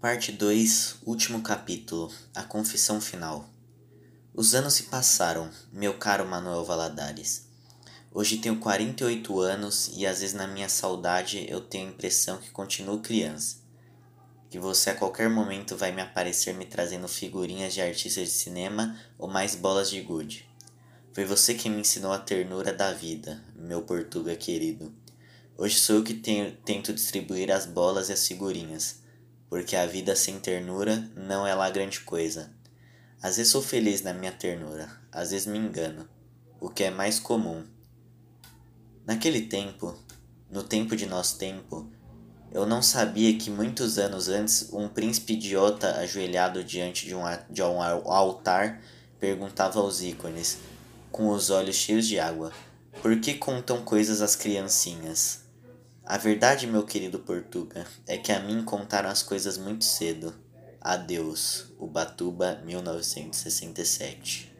Parte 2, último capítulo, a confissão final. Os anos se passaram, meu caro Manuel Valadares. Hoje tenho 48 anos e às vezes na minha saudade eu tenho a impressão que continuo criança. Que você a qualquer momento vai me aparecer me trazendo figurinhas de artistas de cinema ou mais bolas de gude. Foi você que me ensinou a ternura da vida, meu Portuga querido. Hoje sou eu que tenho, tento distribuir as bolas e as figurinhas, porque a vida sem ternura não é lá grande coisa. Às vezes sou feliz na minha ternura, às vezes me engano, o que é mais comum. Naquele tempo, no tempo de nosso tempo, eu não sabia que muitos anos antes um príncipe idiota ajoelhado diante de um, de um altar perguntava aos ícones, com os olhos cheios de água, por que contam coisas às criancinhas? A verdade, meu querido Portuga, é que a mim contaram as coisas muito cedo. Adeus, Ubatuba, 1967.